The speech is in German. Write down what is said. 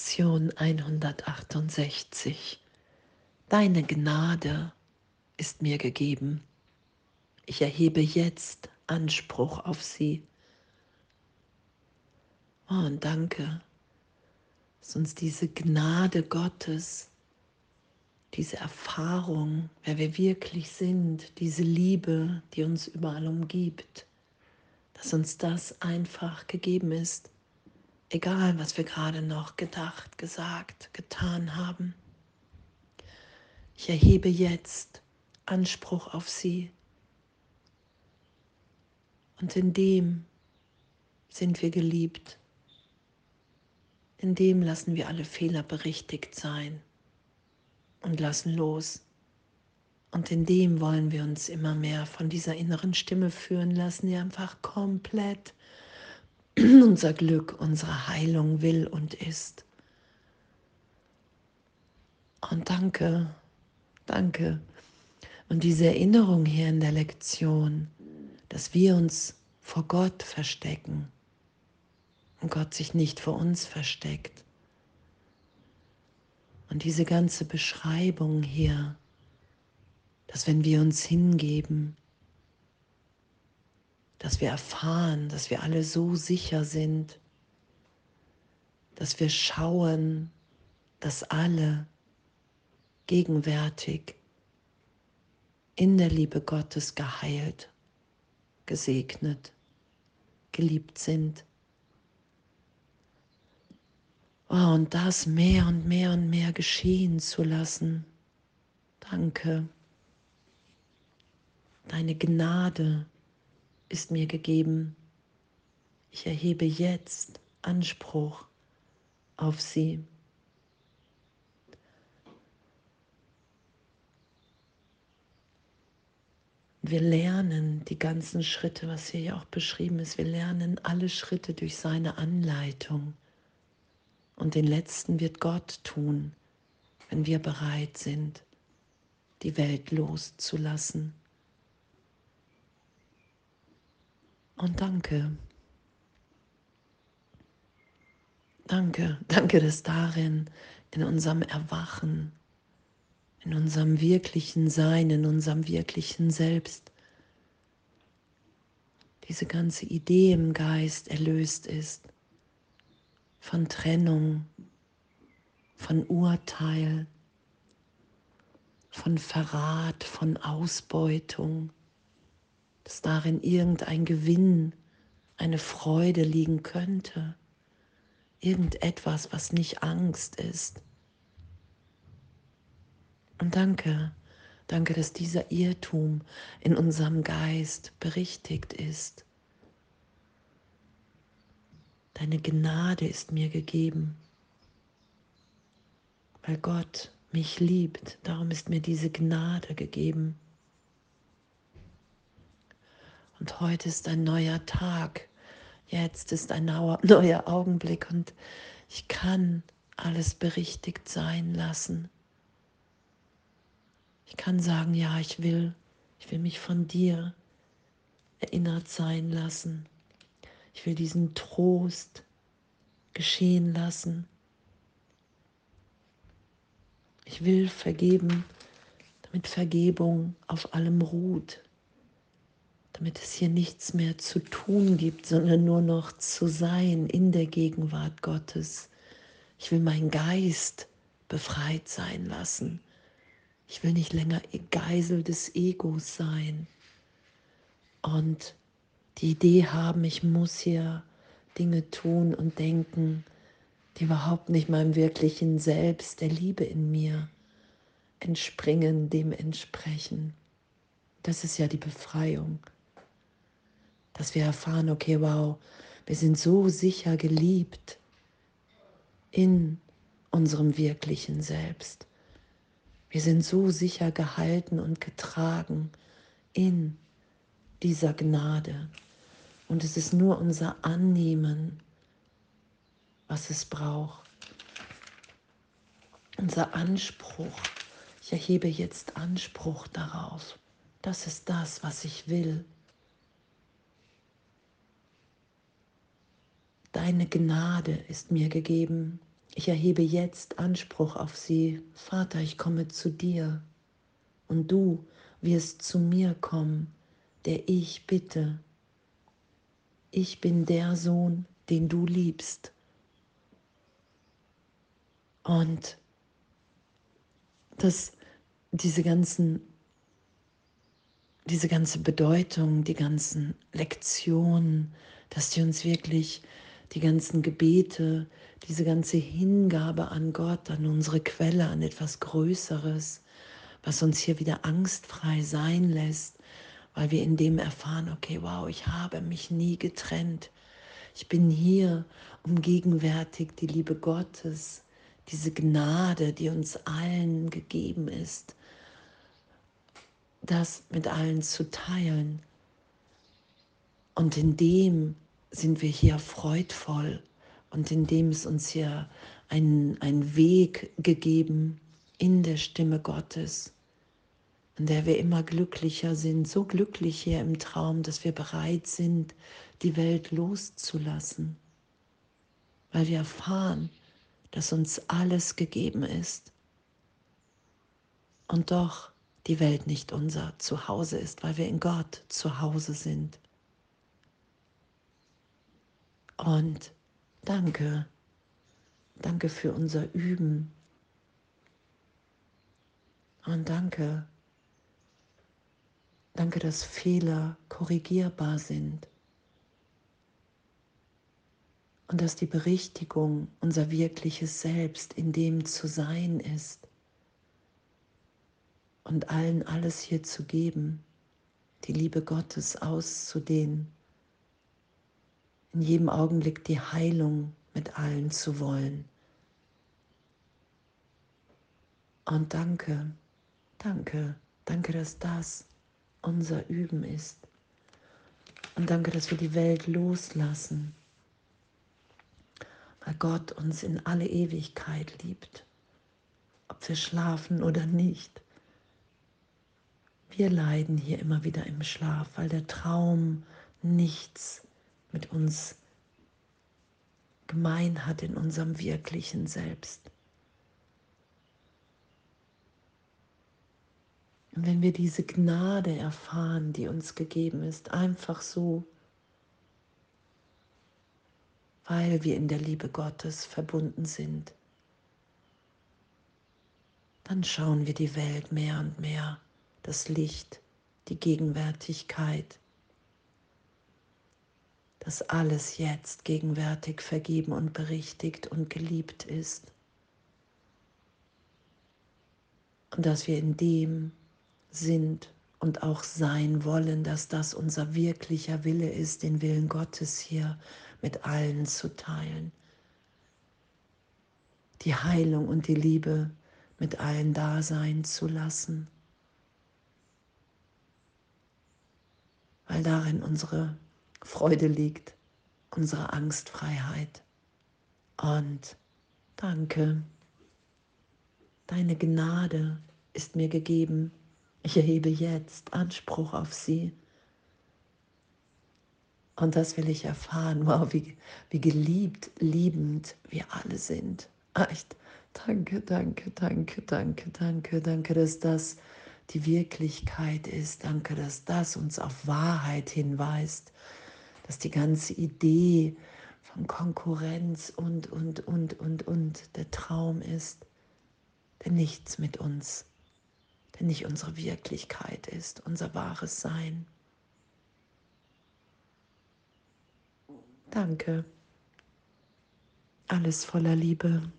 Lektion 168. Deine Gnade ist mir gegeben. Ich erhebe jetzt Anspruch auf sie. Oh, und danke, dass uns diese Gnade Gottes, diese Erfahrung, wer wir wirklich sind, diese Liebe, die uns überall umgibt, dass uns das einfach gegeben ist egal was wir gerade noch gedacht, gesagt, getan haben. Ich erhebe jetzt Anspruch auf sie. Und in dem sind wir geliebt. In dem lassen wir alle Fehler berichtigt sein und lassen los. Und in dem wollen wir uns immer mehr von dieser inneren Stimme führen lassen, die einfach komplett unser Glück, unsere Heilung will und ist. Und danke, danke. Und diese Erinnerung hier in der Lektion, dass wir uns vor Gott verstecken und Gott sich nicht vor uns versteckt. Und diese ganze Beschreibung hier, dass wenn wir uns hingeben, dass wir erfahren, dass wir alle so sicher sind, dass wir schauen, dass alle gegenwärtig in der Liebe Gottes geheilt, gesegnet, geliebt sind. Oh, und das mehr und mehr und mehr geschehen zu lassen. Danke. Deine Gnade ist mir gegeben. Ich erhebe jetzt Anspruch auf sie. Wir lernen die ganzen Schritte, was hier ja auch beschrieben ist. Wir lernen alle Schritte durch seine Anleitung. Und den letzten wird Gott tun, wenn wir bereit sind, die Welt loszulassen. Und danke. Danke, danke, dass darin, in unserem Erwachen, in unserem wirklichen Sein, in unserem wirklichen Selbst, diese ganze Idee im Geist erlöst ist von Trennung, von Urteil, von Verrat, von Ausbeutung dass darin irgendein Gewinn, eine Freude liegen könnte, irgendetwas, was nicht Angst ist. Und danke, danke, dass dieser Irrtum in unserem Geist berichtigt ist. Deine Gnade ist mir gegeben, weil Gott mich liebt, darum ist mir diese Gnade gegeben. Und heute ist ein neuer Tag. Jetzt ist ein neuer Augenblick und ich kann alles berichtigt sein lassen. Ich kann sagen, ja, ich will, ich will mich von dir erinnert sein lassen. Ich will diesen Trost geschehen lassen. Ich will vergeben, damit Vergebung auf allem ruht damit es hier nichts mehr zu tun gibt, sondern nur noch zu sein in der Gegenwart Gottes. Ich will meinen Geist befreit sein lassen. Ich will nicht länger Geisel des Egos sein und die Idee haben, ich muss hier Dinge tun und denken, die überhaupt nicht meinem wirklichen Selbst, der Liebe in mir entspringen, dem entsprechen. Das ist ja die Befreiung dass wir erfahren, okay, wow, wir sind so sicher geliebt in unserem wirklichen Selbst. Wir sind so sicher gehalten und getragen in dieser Gnade. Und es ist nur unser Annehmen, was es braucht. Unser Anspruch. Ich erhebe jetzt Anspruch darauf. Das ist das, was ich will. Deine Gnade ist mir gegeben. Ich erhebe jetzt Anspruch auf sie. Vater, ich komme zu dir und du wirst zu mir kommen, der ich bitte. Ich bin der Sohn, den du liebst. Und dass diese ganzen, diese ganze Bedeutung, die ganzen Lektionen, dass die uns wirklich die ganzen Gebete, diese ganze Hingabe an Gott, an unsere Quelle, an etwas Größeres, was uns hier wieder angstfrei sein lässt, weil wir in dem erfahren, okay, wow, ich habe mich nie getrennt. Ich bin hier, um gegenwärtig die Liebe Gottes, diese Gnade, die uns allen gegeben ist, das mit allen zu teilen. Und in dem sind wir hier freudvoll und in dem ist uns hier ein, ein Weg gegeben in der Stimme Gottes, in der wir immer glücklicher sind, so glücklich hier im Traum, dass wir bereit sind, die Welt loszulassen, weil wir erfahren, dass uns alles gegeben ist und doch die Welt nicht unser Zuhause ist, weil wir in Gott zu Hause sind. Und danke, danke für unser Üben. Und danke, danke, dass Fehler korrigierbar sind. Und dass die Berichtigung unser wirkliches Selbst in dem zu sein ist. Und allen alles hier zu geben, die Liebe Gottes auszudehnen in jedem Augenblick die Heilung mit allen zu wollen. Und danke, danke, danke, dass das unser Üben ist. Und danke, dass wir die Welt loslassen, weil Gott uns in alle Ewigkeit liebt, ob wir schlafen oder nicht. Wir leiden hier immer wieder im Schlaf, weil der Traum nichts mit uns gemein hat in unserem wirklichen Selbst. Und wenn wir diese Gnade erfahren, die uns gegeben ist, einfach so, weil wir in der Liebe Gottes verbunden sind, dann schauen wir die Welt mehr und mehr, das Licht, die Gegenwärtigkeit, dass alles jetzt gegenwärtig vergeben und berichtigt und geliebt ist. Und dass wir in dem sind und auch sein wollen, dass das unser wirklicher Wille ist, den Willen Gottes hier mit allen zu teilen. Die Heilung und die Liebe mit allen da sein zu lassen. Weil darin unsere Freude liegt, unsere Angstfreiheit. Und danke, deine Gnade ist mir gegeben. Ich erhebe jetzt Anspruch auf sie. Und das will ich erfahren. Wow, wie, wie geliebt, liebend wir alle sind. Echt. Danke, danke, danke, danke, danke, danke, dass das die Wirklichkeit ist. Danke, dass das uns auf Wahrheit hinweist dass die ganze Idee von Konkurrenz und, und, und, und, und der Traum ist, der nichts mit uns, der nicht unsere Wirklichkeit ist, unser wahres Sein. Danke. Alles voller Liebe.